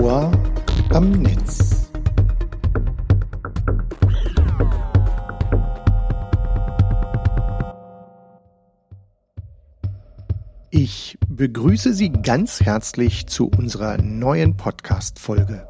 Ohr am Netz. Ich begrüße Sie ganz herzlich zu unserer neuen Podcast-Folge.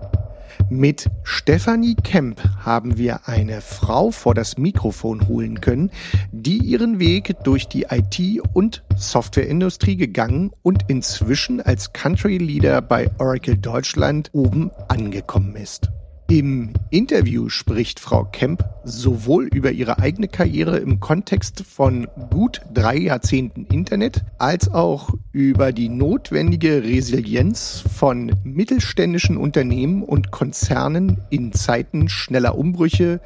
Mit Stefanie Kemp haben wir eine Frau vor das Mikrofon holen können, die ihren Weg durch die IT- und Softwareindustrie gegangen und inzwischen als Country Leader bei Oracle Deutschland oben angekommen ist. Im Interview spricht Frau Kemp sowohl über ihre eigene Karriere im Kontext von gut drei Jahrzehnten Internet als auch über die notwendige Resilienz von mittelständischen Unternehmen und Konzernen in Zeiten schneller Umbrüche,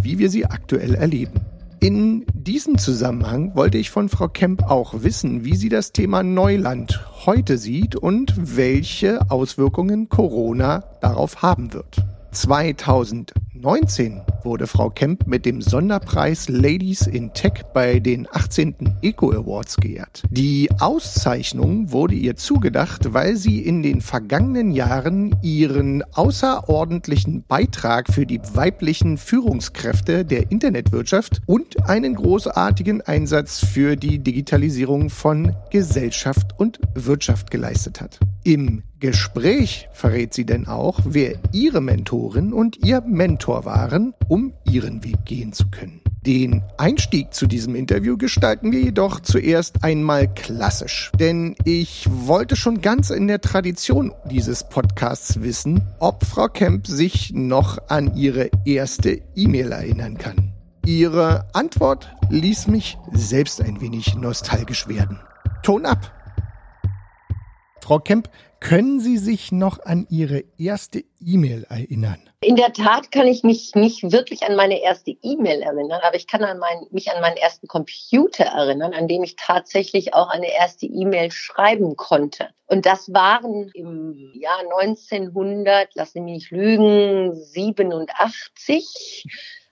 wie wir sie aktuell erleben. In diesem Zusammenhang wollte ich von Frau Kemp auch wissen, wie sie das Thema Neuland heute sieht und welche Auswirkungen Corona darauf haben wird. 2019 wurde Frau Kemp mit dem Sonderpreis Ladies in Tech bei den 18. Eco Awards geehrt. Die Auszeichnung wurde ihr zugedacht, weil sie in den vergangenen Jahren ihren außerordentlichen Beitrag für die weiblichen Führungskräfte der Internetwirtschaft und einen großartigen Einsatz für die Digitalisierung von Gesellschaft und Wirtschaft geleistet hat. Im Gespräch verrät sie denn auch, wer ihre Mentorin und ihr Mentor waren, um ihren Weg gehen zu können. Den Einstieg zu diesem Interview gestalten wir jedoch zuerst einmal klassisch, denn ich wollte schon ganz in der Tradition dieses Podcasts wissen, ob Frau Kemp sich noch an ihre erste E-Mail erinnern kann. Ihre Antwort ließ mich selbst ein wenig nostalgisch werden. Ton ab! Frau Kemp, können Sie sich noch an Ihre erste E-Mail erinnern? In der Tat kann ich mich nicht wirklich an meine erste E-Mail erinnern, aber ich kann an mein, mich an meinen ersten Computer erinnern, an dem ich tatsächlich auch eine erste E-Mail schreiben konnte. Und das waren im Jahr 1900, lassen Sie mich nicht lügen, 87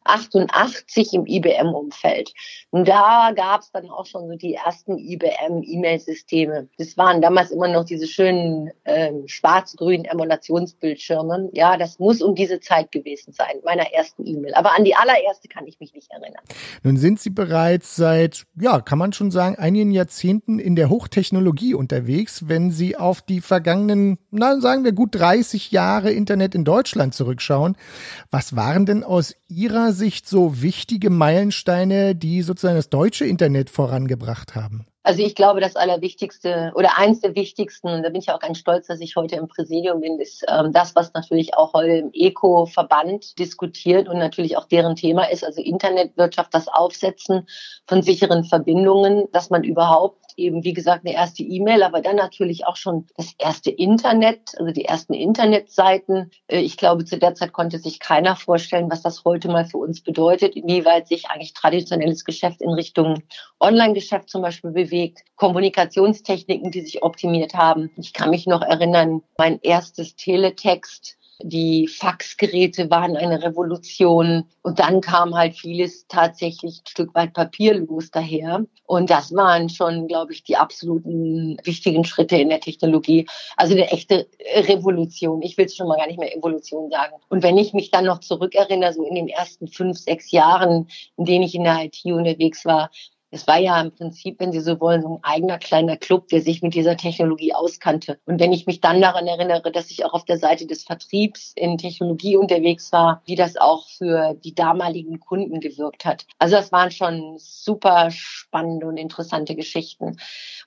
88 im IBM-Umfeld. Und da gab es dann auch schon so die ersten IBM-E-Mail-Systeme. Das waren damals immer noch diese schönen ähm, schwarz-grünen Emulationsbildschirme. Ja, das muss um diese Zeit gewesen sein, meiner ersten E-Mail. Aber an die allererste kann ich mich nicht erinnern. Nun sind Sie bereits seit, ja, kann man schon sagen, einigen Jahrzehnten in der Hochtechnologie unterwegs, wenn Sie auf die vergangenen, na, sagen wir gut 30 Jahre Internet in Deutschland zurückschauen. Was waren denn aus Ihrer Sicht so wichtige Meilensteine, die sozusagen das deutsche Internet vorangebracht haben? Also ich glaube, das Allerwichtigste oder eins der wichtigsten, und da bin ich auch ganz stolz, dass ich heute im Präsidium bin, ist ähm, das, was natürlich auch heute im ECO-Verband diskutiert und natürlich auch deren Thema ist, also Internetwirtschaft, das Aufsetzen von sicheren Verbindungen, dass man überhaupt eben, wie gesagt, eine erste E-Mail, aber dann natürlich auch schon das erste Internet, also die ersten Internetseiten. Äh, ich glaube, zu der Zeit konnte sich keiner vorstellen, was das heute mal für uns bedeutet, inwieweit sich eigentlich traditionelles Geschäft in Richtung Online-Geschäft zum Beispiel bewegt bewegt, Kommunikationstechniken, die sich optimiert haben. Ich kann mich noch erinnern, mein erstes Teletext die Faxgeräte waren eine Revolution und dann kam halt vieles tatsächlich ein Stück weit papierlos daher. Und das waren schon, glaube ich, die absoluten wichtigen Schritte in der Technologie. Also eine echte Revolution. Ich will es schon mal gar nicht mehr Evolution sagen. Und wenn ich mich dann noch zurückerinnere, so in den ersten fünf, sechs Jahren, in denen ich in der IT unterwegs war, es war ja im Prinzip, wenn Sie so wollen, so ein eigener kleiner Club, der sich mit dieser Technologie auskannte. Und wenn ich mich dann daran erinnere, dass ich auch auf der Seite des Vertriebs in Technologie unterwegs war, wie das auch für die damaligen Kunden gewirkt hat. Also das waren schon super spannende und interessante Geschichten.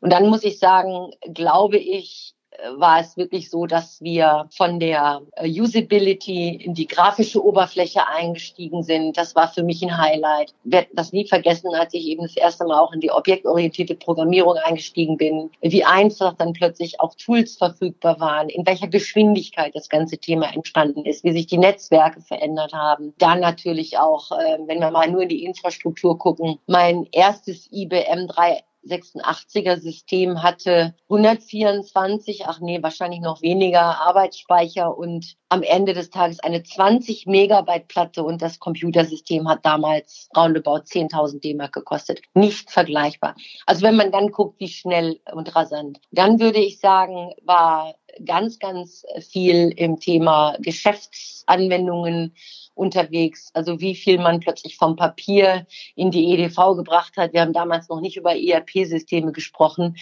Und dann muss ich sagen, glaube ich, war es wirklich so, dass wir von der äh, Usability in die grafische Oberfläche eingestiegen sind. Das war für mich ein Highlight. Ich werde das nie vergessen, als ich eben das erste Mal auch in die objektorientierte Programmierung eingestiegen bin, wie einfach dann plötzlich auch Tools verfügbar waren, in welcher Geschwindigkeit das ganze Thema entstanden ist, wie sich die Netzwerke verändert haben. Dann natürlich auch, äh, wenn wir mal nur in die Infrastruktur gucken, mein erstes IBM 3 86er System hatte 124, ach nee, wahrscheinlich noch weniger Arbeitsspeicher und am Ende des Tages eine 20 Megabyte Platte und das Computersystem hat damals roundabout 10.000 D-Mark gekostet. Nicht vergleichbar. Also wenn man dann guckt, wie schnell und rasant. Dann würde ich sagen, war ganz, ganz viel im Thema Geschäftsanwendungen unterwegs. Also wie viel man plötzlich vom Papier in die EDV gebracht hat. Wir haben damals noch nicht über ERP-Systeme gesprochen.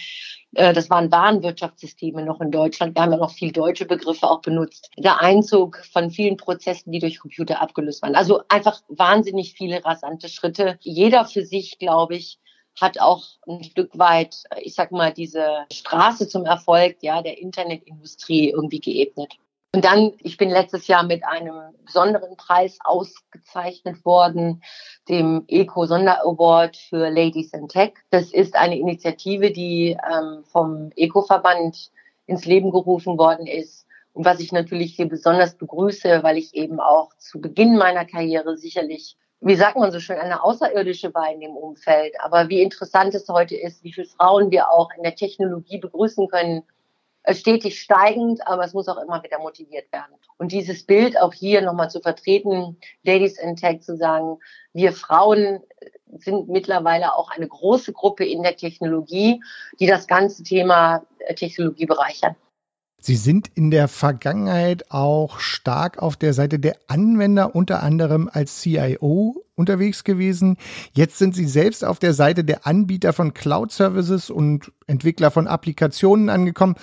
Äh, das waren Warenwirtschaftssysteme noch in Deutschland. Wir haben ja noch viel deutsche Begriffe auch benutzt. Der Einzug von vielen Prozessen, die durch Computer abgelöst waren. Also einfach wahnsinnig viele rasante Schritte. Jeder für sich, glaube ich, hat auch ein Stück weit, ich sag mal, diese Straße zum Erfolg, ja, der Internetindustrie irgendwie geebnet. Und dann, ich bin letztes Jahr mit einem besonderen Preis ausgezeichnet worden, dem Eco Sonder Award für Ladies in Tech. Das ist eine Initiative, die ähm, vom Eco-Verband ins Leben gerufen worden ist. Und was ich natürlich hier besonders begrüße, weil ich eben auch zu Beginn meiner Karriere sicherlich wie sagt man so schön, eine außerirdische war in dem Umfeld. Aber wie interessant es heute ist, wie viele Frauen wir auch in der Technologie begrüßen können, stetig steigend, aber es muss auch immer wieder motiviert werden. Und dieses Bild auch hier nochmal zu vertreten, Ladies in Tech zu sagen, wir Frauen sind mittlerweile auch eine große Gruppe in der Technologie, die das ganze Thema äh, Technologie bereichern. Sie sind in der Vergangenheit auch stark auf der Seite der Anwender, unter anderem als CIO unterwegs gewesen. Jetzt sind Sie selbst auf der Seite der Anbieter von Cloud Services und Entwickler von Applikationen angekommen.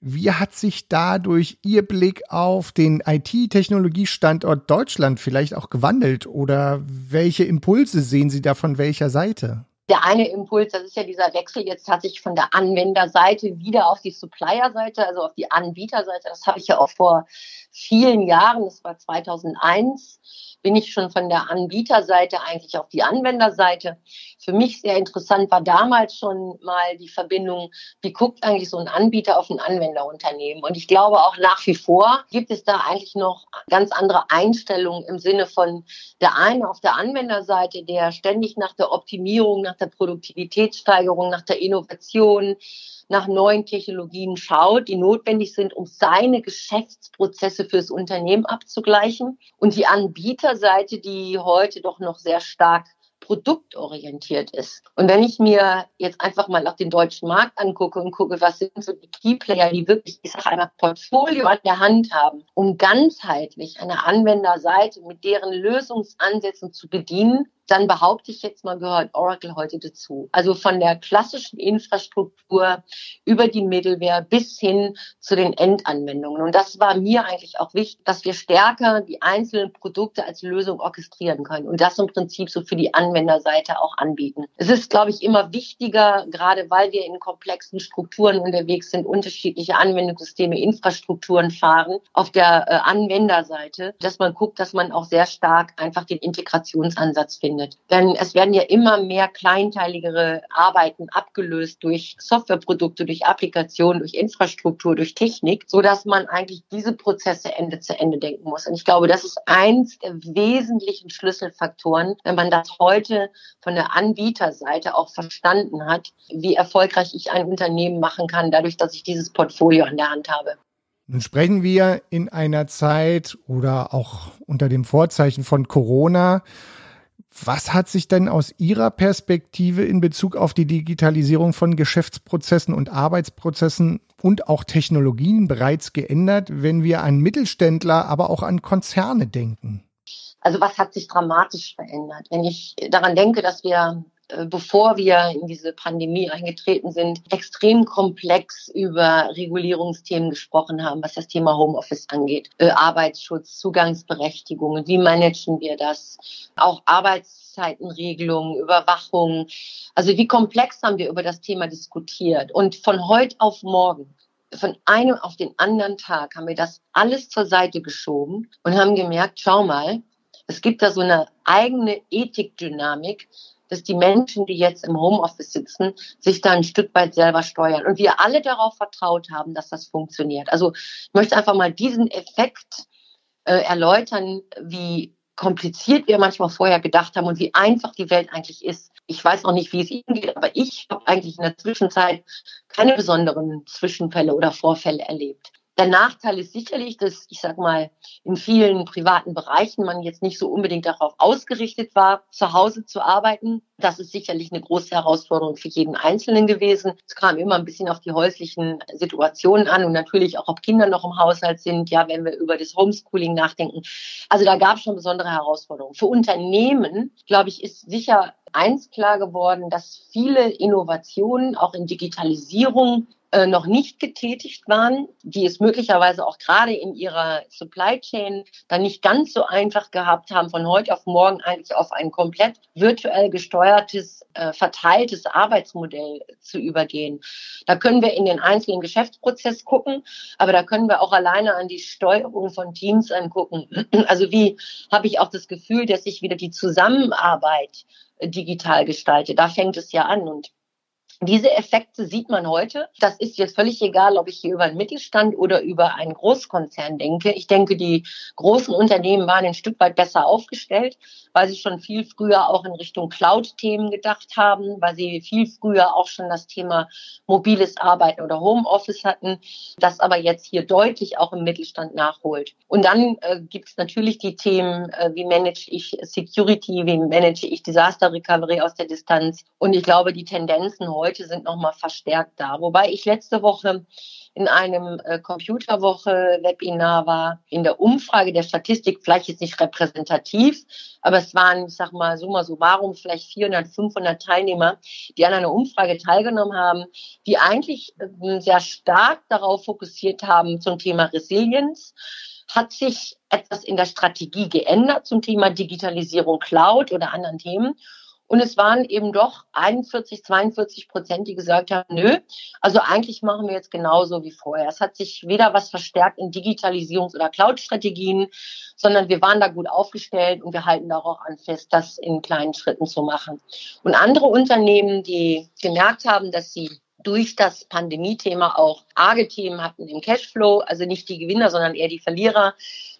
Wie hat sich dadurch Ihr Blick auf den IT-Technologiestandort Deutschland vielleicht auch gewandelt oder welche Impulse sehen Sie da von welcher Seite? Der eine Impuls, das ist ja dieser Wechsel jetzt tatsächlich von der Anwenderseite wieder auf die Supplier-Seite, also auf die Anbieterseite. Das habe ich ja auch vor vielen Jahren, das war 2001, bin ich schon von der Anbieterseite eigentlich auf die Anwenderseite. Für mich sehr interessant war damals schon mal die Verbindung, wie guckt eigentlich so ein Anbieter auf ein Anwenderunternehmen? Und ich glaube auch nach wie vor gibt es da eigentlich noch ganz andere Einstellungen im Sinne von der eine auf der Anwenderseite, der ständig nach der Optimierung, nach der Produktivitätssteigerung, nach der Innovation, nach neuen Technologien schaut, die notwendig sind, um seine Geschäftsprozesse fürs Unternehmen abzugleichen. Und die Anbieterseite, die heute doch noch sehr stark produktorientiert ist. Und wenn ich mir jetzt einfach mal auch den deutschen Markt angucke und gucke, was sind so die Keyplayer, die wirklich, ich sage einmal, Portfolio an der Hand haben, um ganzheitlich eine Anwenderseite mit deren Lösungsansätzen zu bedienen, dann behaupte ich jetzt mal, gehört Oracle heute dazu. Also von der klassischen Infrastruktur über die Middleware bis hin zu den Endanwendungen. Und das war mir eigentlich auch wichtig, dass wir stärker die einzelnen Produkte als Lösung orchestrieren können und das im Prinzip so für die Anwenderseite auch anbieten. Es ist, glaube ich, immer wichtiger, gerade weil wir in komplexen Strukturen unterwegs sind, unterschiedliche Anwendungssysteme, Infrastrukturen fahren, auf der äh, Anwenderseite, dass man guckt, dass man auch sehr stark einfach den Integrationsansatz findet stattfindet. Denn es werden ja immer mehr kleinteiligere Arbeiten abgelöst durch Softwareprodukte, durch Applikationen, durch Infrastruktur, durch Technik, so dass man eigentlich diese Prozesse Ende zu Ende denken muss. Und ich glaube, das ist eins der wesentlichen Schlüsselfaktoren, wenn man das heute von der Anbieterseite auch verstanden hat, wie erfolgreich ich ein Unternehmen machen kann, dadurch, dass ich dieses Portfolio an der Hand habe. Nun sprechen wir in einer Zeit oder auch unter dem Vorzeichen von Corona, was hat sich denn aus Ihrer Perspektive in Bezug auf die Digitalisierung von Geschäftsprozessen und Arbeitsprozessen und auch Technologien bereits geändert, wenn wir an Mittelständler, aber auch an Konzerne denken? Also was hat sich dramatisch verändert? Wenn ich daran denke, dass wir bevor wir in diese Pandemie eingetreten sind, extrem komplex über Regulierungsthemen gesprochen haben, was das Thema Homeoffice angeht. Äh, Arbeitsschutz, Zugangsberechtigungen, wie managen wir das? Auch Arbeitszeitenregelungen, Überwachung. Also wie komplex haben wir über das Thema diskutiert? Und von heute auf morgen von einem auf den anderen Tag haben wir das alles zur Seite geschoben und haben gemerkt, schau mal, es gibt da so eine eigene Ethikdynamik, dass die Menschen, die jetzt im Homeoffice sitzen, sich da ein Stück weit selber steuern. Und wir alle darauf vertraut haben, dass das funktioniert. Also ich möchte einfach mal diesen Effekt äh, erläutern, wie kompliziert wir manchmal vorher gedacht haben und wie einfach die Welt eigentlich ist. Ich weiß noch nicht, wie es Ihnen geht, aber ich habe eigentlich in der Zwischenzeit keine besonderen Zwischenfälle oder Vorfälle erlebt. Der Nachteil ist sicherlich, dass, ich sag mal, in vielen privaten Bereichen man jetzt nicht so unbedingt darauf ausgerichtet war, zu Hause zu arbeiten. Das ist sicherlich eine große Herausforderung für jeden Einzelnen gewesen. Es kam immer ein bisschen auf die häuslichen Situationen an und natürlich auch, ob Kinder noch im Haushalt sind, ja, wenn wir über das Homeschooling nachdenken. Also da gab es schon besondere Herausforderungen. Für Unternehmen, glaube ich, ist sicher eins klar geworden, dass viele Innovationen auch in Digitalisierung äh, noch nicht getätigt waren, die es möglicherweise auch gerade in ihrer Supply Chain dann nicht ganz so einfach gehabt haben, von heute auf morgen eigentlich auf ein komplett virtuell gesteuertes, äh, verteiltes Arbeitsmodell zu übergehen. Da können wir in den einzelnen Geschäftsprozess gucken, aber da können wir auch alleine an die Steuerung von Teams angucken. Also wie habe ich auch das Gefühl, dass ich wieder die Zusammenarbeit digital gestalte. Da fängt es ja an. Und diese Effekte sieht man heute. Das ist jetzt völlig egal, ob ich hier über einen Mittelstand oder über einen Großkonzern denke. Ich denke, die großen Unternehmen waren ein Stück weit besser aufgestellt, weil sie schon viel früher auch in Richtung Cloud-Themen gedacht haben, weil sie viel früher auch schon das Thema mobiles Arbeiten oder Homeoffice hatten, das aber jetzt hier deutlich auch im Mittelstand nachholt. Und dann äh, gibt es natürlich die Themen, äh, wie manage ich Security, wie manage ich Disaster Recovery aus der Distanz. Und ich glaube, die Tendenzen heute sind nochmal verstärkt da. Wobei ich letzte Woche in einem äh, Computerwoche-Webinar war, in der Umfrage der Statistik, vielleicht jetzt nicht repräsentativ, aber es waren, ich sag mal, summa summarum vielleicht 400, 500 Teilnehmer, die an einer Umfrage teilgenommen haben, die eigentlich äh, sehr stark darauf fokussiert haben zum Thema Resilienz. Hat sich etwas in der Strategie geändert zum Thema Digitalisierung, Cloud oder anderen Themen? Und es waren eben doch 41, 42 Prozent, die gesagt haben, nö, also eigentlich machen wir jetzt genauso wie vorher. Es hat sich weder was verstärkt in Digitalisierungs- oder Cloud-Strategien, sondern wir waren da gut aufgestellt und wir halten da auch an fest, das in kleinen Schritten zu machen. Und andere Unternehmen, die gemerkt haben, dass sie durch das Pandemie-Thema auch arge Themen hatten im Cashflow, also nicht die Gewinner, sondern eher die Verlierer,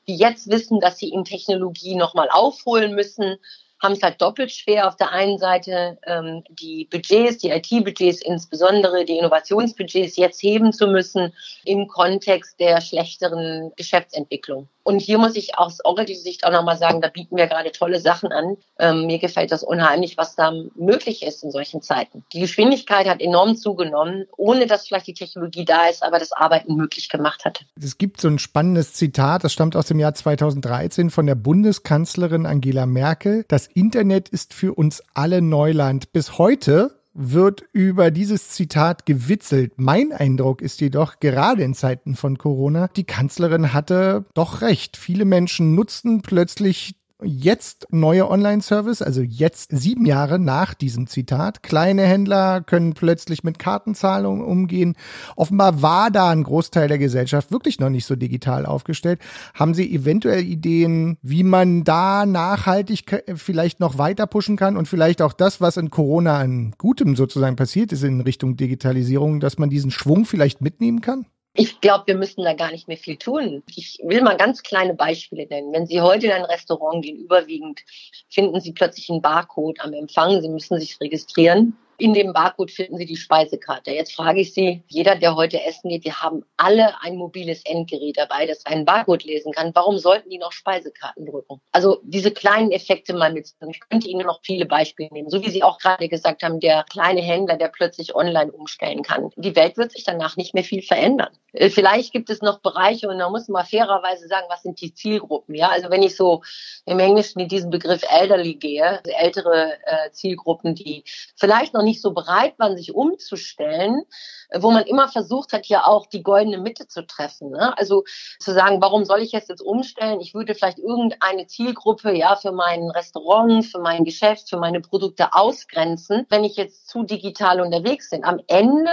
die jetzt wissen, dass sie in Technologie nochmal aufholen müssen, haben es halt doppelt schwer. Auf der einen Seite ähm, die Budgets, die IT-Budgets insbesondere, die Innovationsbudgets jetzt heben zu müssen im Kontext der schlechteren Geschäftsentwicklung. Und hier muss ich aus Oracle-Sicht auch nochmal sagen, da bieten wir gerade tolle Sachen an. Ähm, mir gefällt das unheimlich, was da möglich ist in solchen Zeiten. Die Geschwindigkeit hat enorm zugenommen, ohne dass vielleicht die Technologie da ist, aber das Arbeiten möglich gemacht hat. Es gibt so ein spannendes Zitat, das stammt aus dem Jahr 2013 von der Bundeskanzlerin Angela Merkel. Das Internet ist für uns alle Neuland. Bis heute wird über dieses Zitat gewitzelt. Mein Eindruck ist jedoch, gerade in Zeiten von Corona, die Kanzlerin hatte doch recht. Viele Menschen nutzten plötzlich jetzt neue Online-Service, also jetzt sieben Jahre nach diesem Zitat. Kleine Händler können plötzlich mit Kartenzahlungen umgehen. Offenbar war da ein Großteil der Gesellschaft wirklich noch nicht so digital aufgestellt. Haben Sie eventuell Ideen, wie man da nachhaltig vielleicht noch weiter pushen kann und vielleicht auch das, was in Corona an Gutem sozusagen passiert ist in Richtung Digitalisierung, dass man diesen Schwung vielleicht mitnehmen kann? Ich glaube, wir müssen da gar nicht mehr viel tun. Ich will mal ganz kleine Beispiele nennen. Wenn Sie heute in ein Restaurant gehen, überwiegend finden Sie plötzlich einen Barcode am Empfang. Sie müssen sich registrieren. In dem Barcode finden Sie die Speisekarte. Jetzt frage ich Sie, jeder, der heute essen geht, wir haben alle ein mobiles Endgerät dabei, das einen Barcode lesen kann. Warum sollten die noch Speisekarten drücken? Also diese kleinen Effekte mal mitzunehmen. Ich könnte Ihnen noch viele Beispiele nehmen. So wie Sie auch gerade gesagt haben, der kleine Händler, der plötzlich online umstellen kann. Die Welt wird sich danach nicht mehr viel verändern. Äh, vielleicht gibt es noch Bereiche und da muss man fairerweise sagen, was sind die Zielgruppen? Ja, also wenn ich so im Englischen in diesen Begriff elderly gehe, also ältere äh, Zielgruppen, die vielleicht noch nicht so bereit waren, sich umzustellen, äh, wo man immer versucht hat, hier auch die goldene Mitte zu treffen. Ne? Also zu sagen, warum soll ich jetzt jetzt umstellen? Ich würde vielleicht irgendeine Zielgruppe ja für mein Restaurant, für mein Geschäft, für meine Produkte ausgrenzen, wenn ich jetzt zu digital unterwegs bin. Am Ende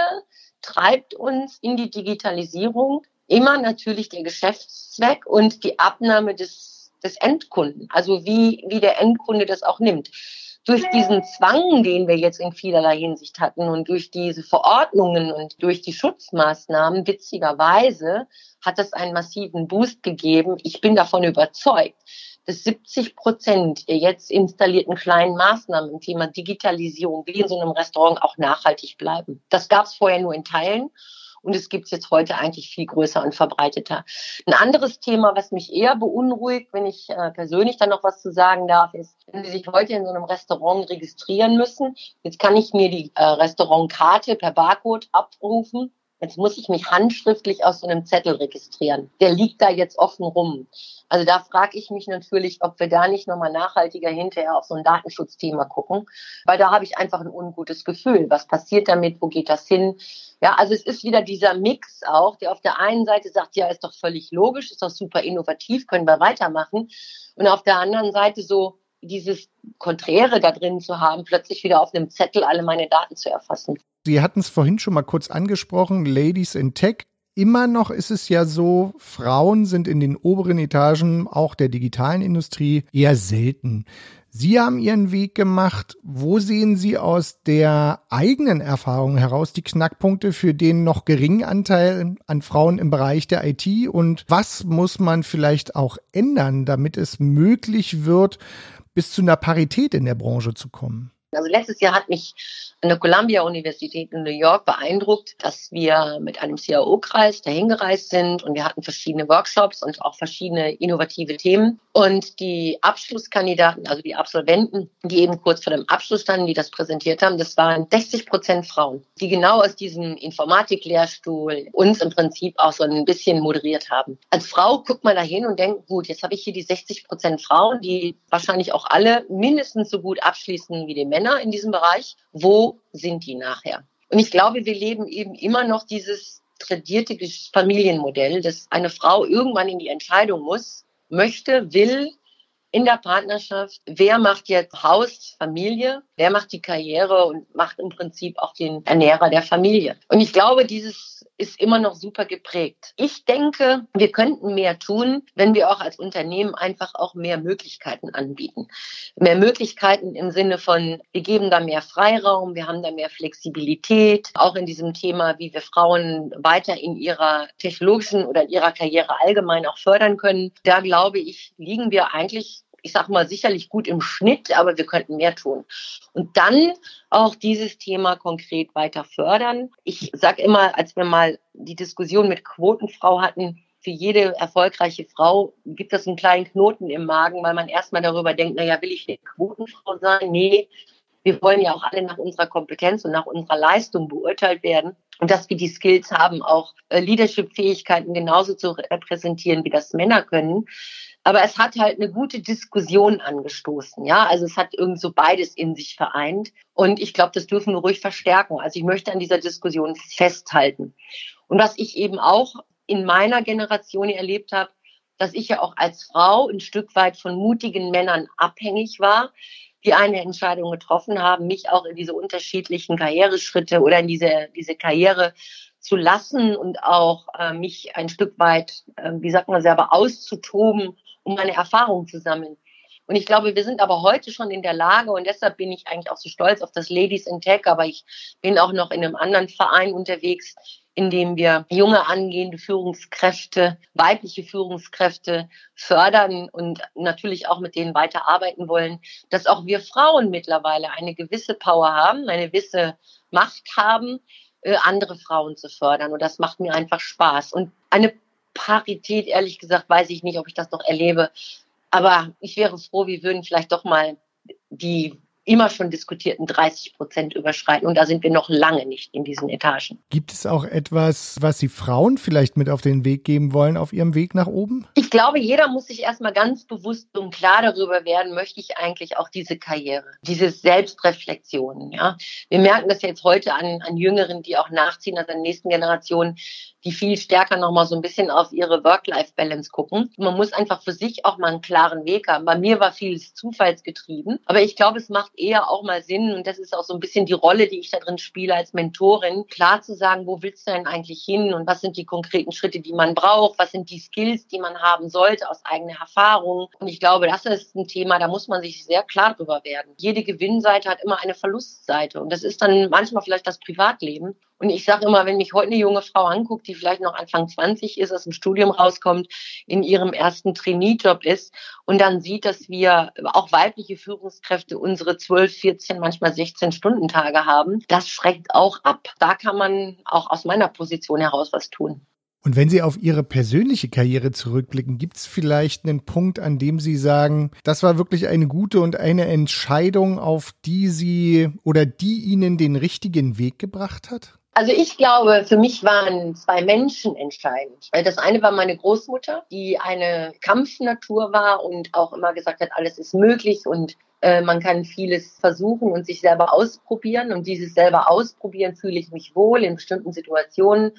treibt uns in die Digitalisierung immer natürlich der Geschäftszweck und die Abnahme des, des Endkunden. Also wie, wie der Endkunde das auch nimmt durch diesen Zwang, den wir jetzt in vielerlei Hinsicht hatten und durch diese Verordnungen und durch die Schutzmaßnahmen, witzigerweise hat es einen massiven Boost gegeben. Ich bin davon überzeugt, dass 70 Prozent der jetzt installierten kleinen Maßnahmen im Thema Digitalisierung wie in so einem Restaurant auch nachhaltig bleiben. Das gab es vorher nur in Teilen. Und es gibt es jetzt heute eigentlich viel größer und verbreiteter. Ein anderes Thema, was mich eher beunruhigt, wenn ich äh, persönlich dann noch was zu sagen darf, ist, wenn Sie sich heute in so einem Restaurant registrieren müssen, jetzt kann ich mir die äh, Restaurantkarte per Barcode abrufen Jetzt muss ich mich handschriftlich aus so einem Zettel registrieren. Der liegt da jetzt offen rum. Also da frage ich mich natürlich, ob wir da nicht nochmal nachhaltiger hinterher auf so ein Datenschutzthema gucken, weil da habe ich einfach ein ungutes Gefühl. Was passiert damit? Wo geht das hin? Ja, also es ist wieder dieser Mix auch, der auf der einen Seite sagt, ja, ist doch völlig logisch, ist doch super innovativ, können wir weitermachen. Und auf der anderen Seite so, dieses Konträre da drin zu haben, plötzlich wieder auf einem Zettel alle meine Daten zu erfassen. Sie hatten es vorhin schon mal kurz angesprochen, Ladies in Tech. Immer noch ist es ja so, Frauen sind in den oberen Etagen auch der digitalen Industrie eher selten. Sie haben Ihren Weg gemacht. Wo sehen Sie aus der eigenen Erfahrung heraus die Knackpunkte für den noch geringen Anteil an Frauen im Bereich der IT? Und was muss man vielleicht auch ändern, damit es möglich wird, bis zu einer Parität in der Branche zu kommen? Also letztes Jahr hat mich an der Columbia-Universität in New York beeindruckt, dass wir mit einem CAO-Kreis dahin gereist sind und wir hatten verschiedene Workshops und auch verschiedene innovative Themen. Und die Abschlusskandidaten, also die Absolventen, die eben kurz vor dem Abschluss standen, die das präsentiert haben, das waren 60 Prozent Frauen, die genau aus diesem Informatiklehrstuhl uns im Prinzip auch so ein bisschen moderiert haben. Als Frau guckt man da hin und denkt, gut, jetzt habe ich hier die 60 Prozent Frauen, die wahrscheinlich auch alle mindestens so gut abschließen wie die Männer in diesem Bereich. Wo sind die nachher? Und ich glaube, wir leben eben immer noch dieses tradierte Familienmodell, dass eine Frau irgendwann in die Entscheidung muss, möchte, will in der Partnerschaft, wer macht jetzt Haus, Familie, wer macht die Karriere und macht im Prinzip auch den Ernährer der Familie. Und ich glaube, dieses ist immer noch super geprägt. Ich denke, wir könnten mehr tun, wenn wir auch als Unternehmen einfach auch mehr Möglichkeiten anbieten. Mehr Möglichkeiten im Sinne von, wir geben da mehr Freiraum, wir haben da mehr Flexibilität, auch in diesem Thema, wie wir Frauen weiter in ihrer technologischen oder in ihrer Karriere allgemein auch fördern können. Da glaube ich, liegen wir eigentlich ich sag mal, sicherlich gut im Schnitt, aber wir könnten mehr tun. Und dann auch dieses Thema konkret weiter fördern. Ich sage immer, als wir mal die Diskussion mit Quotenfrau hatten, für jede erfolgreiche Frau gibt es einen kleinen Knoten im Magen, weil man erstmal darüber denkt, naja, will ich eine Quotenfrau sein? Nee, wir wollen ja auch alle nach unserer Kompetenz und nach unserer Leistung beurteilt werden. Und dass wir die Skills haben, auch äh, Leadership-Fähigkeiten genauso zu repräsentieren, wie das Männer können. Aber es hat halt eine gute Diskussion angestoßen. Ja, also es hat irgend so beides in sich vereint. Und ich glaube, das dürfen wir ruhig verstärken. Also ich möchte an dieser Diskussion festhalten. Und was ich eben auch in meiner Generation erlebt habe, dass ich ja auch als Frau ein Stück weit von mutigen Männern abhängig war, die eine Entscheidung getroffen haben, mich auch in diese unterschiedlichen Karriereschritte oder in diese, diese Karriere zu lassen und auch äh, mich ein Stück weit, äh, wie sagt man selber, auszutoben um meine Erfahrungen zu sammeln. Und ich glaube, wir sind aber heute schon in der Lage und deshalb bin ich eigentlich auch so stolz auf das Ladies in Tech, aber ich bin auch noch in einem anderen Verein unterwegs, in dem wir junge angehende Führungskräfte, weibliche Führungskräfte fördern und natürlich auch mit denen weiterarbeiten wollen, dass auch wir Frauen mittlerweile eine gewisse Power haben, eine gewisse Macht haben, äh, andere Frauen zu fördern. Und das macht mir einfach Spaß. Und eine Parität, ehrlich gesagt, weiß ich nicht, ob ich das noch erlebe. Aber ich wäre froh, wir würden vielleicht doch mal die immer schon diskutierten 30 Prozent überschreiten. Und da sind wir noch lange nicht in diesen Etagen. Gibt es auch etwas, was Sie Frauen vielleicht mit auf den Weg geben wollen, auf Ihrem Weg nach oben? Ich glaube, jeder muss sich erstmal ganz bewusst und klar darüber werden, möchte ich eigentlich auch diese Karriere, diese Selbstreflexion. Ja? Wir merken das jetzt heute an, an Jüngeren, die auch nachziehen, also an der nächsten Generation, die viel stärker nochmal so ein bisschen auf ihre Work-Life-Balance gucken. Man muss einfach für sich auch mal einen klaren Weg haben. Bei mir war vieles zufallsgetrieben, aber ich glaube, es macht eher auch mal Sinn und das ist auch so ein bisschen die Rolle, die ich da drin spiele als Mentorin, klar zu sagen, wo willst du denn eigentlich hin und was sind die konkreten Schritte, die man braucht, was sind die Skills, die man haben sollte aus eigener Erfahrung. Und ich glaube, das ist ein Thema, da muss man sich sehr klar drüber werden. Jede Gewinnseite hat immer eine Verlustseite und das ist dann manchmal vielleicht das Privatleben. Und ich sage immer, wenn mich heute eine junge Frau anguckt, die vielleicht noch Anfang 20 ist, aus dem Studium rauskommt, in ihrem ersten Trainee-Job ist und dann sieht, dass wir auch weibliche Führungskräfte unsere 12, 14, manchmal 16 Stunden Tage haben, das schreckt auch ab. Da kann man auch aus meiner Position heraus was tun. Und wenn Sie auf Ihre persönliche Karriere zurückblicken, gibt es vielleicht einen Punkt, an dem Sie sagen, das war wirklich eine gute und eine Entscheidung, auf die Sie oder die Ihnen den richtigen Weg gebracht hat? Also ich glaube, für mich waren zwei Menschen entscheidend. Das eine war meine Großmutter, die eine Kampfnatur war und auch immer gesagt hat, alles ist möglich und äh, man kann vieles versuchen und sich selber ausprobieren. Und dieses selber ausprobieren fühle ich mich wohl in bestimmten Situationen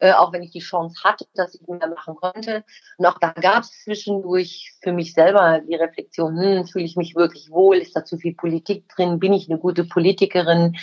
äh, auch wenn ich die Chance hatte, dass ich mehr machen konnte. Und auch da gab es zwischendurch für mich selber die Reflexion, hm, fühle ich mich wirklich wohl, ist da zu viel Politik drin, bin ich eine gute Politikerin?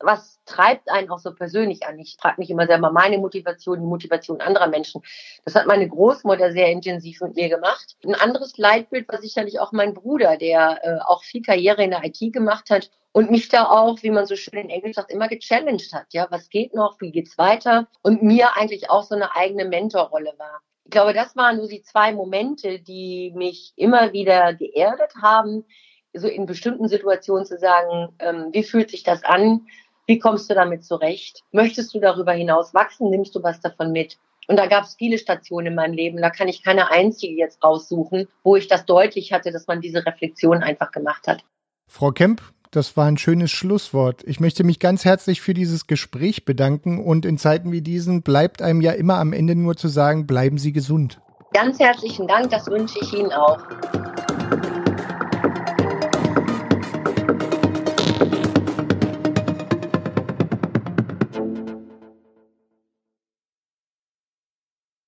Was treibt einen auch so persönlich an? Ich frage mich immer selber meine Motivation, die Motivation anderer Menschen. Das hat meine Großmutter sehr intensiv mit mir gemacht. Ein anderes Leitbild war sicherlich auch mein Bruder, der äh, auch viel Karriere in der IT gemacht hat und mich da auch, wie man so schön in Englisch sagt, immer gechallenged hat. Ja, was geht noch? Wie geht's weiter? Und mir eigentlich auch so eine eigene Mentorrolle war. Ich glaube, das waren so die zwei Momente, die mich immer wieder geerdet haben, so in bestimmten Situationen zu sagen, ähm, wie fühlt sich das an? Wie kommst du damit zurecht? Möchtest du darüber hinaus wachsen? Nimmst du was davon mit? Und da gab es viele Stationen in meinem Leben. Da kann ich keine einzige jetzt raussuchen, wo ich das deutlich hatte, dass man diese Reflexion einfach gemacht hat. Frau Kemp, das war ein schönes Schlusswort. Ich möchte mich ganz herzlich für dieses Gespräch bedanken und in Zeiten wie diesen bleibt einem ja immer am Ende nur zu sagen, bleiben Sie gesund. Ganz herzlichen Dank, das wünsche ich Ihnen auch.